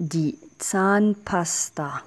die Zahnpasta.